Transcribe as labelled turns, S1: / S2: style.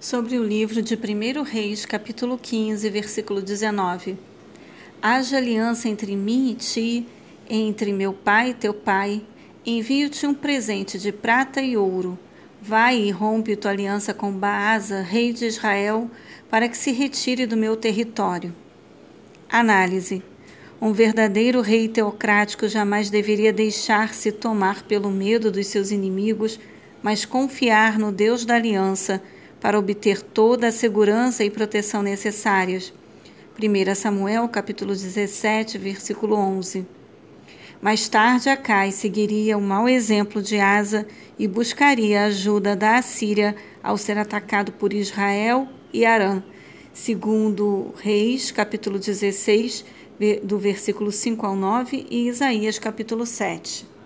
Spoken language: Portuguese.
S1: sobre o livro de 1 Reis, capítulo 15, versículo 19. Haja aliança entre mim e ti, entre meu pai e teu pai. Envio-te um presente de prata e ouro. Vai e rompe tua aliança com Baasa, rei de Israel, para que se retire do meu território. Análise. Um verdadeiro rei teocrático jamais deveria deixar-se tomar pelo medo dos seus inimigos, mas confiar no Deus da aliança para obter toda a segurança e proteção necessárias. 1 Samuel capítulo 17, versículo 11. Mais tarde, Acai seguiria o mau exemplo de Asa e buscaria a ajuda da Assíria ao ser atacado por Israel e Arã. Segundo Reis, capítulo 16, do versículo 5 ao 9, e Isaías, capítulo 7.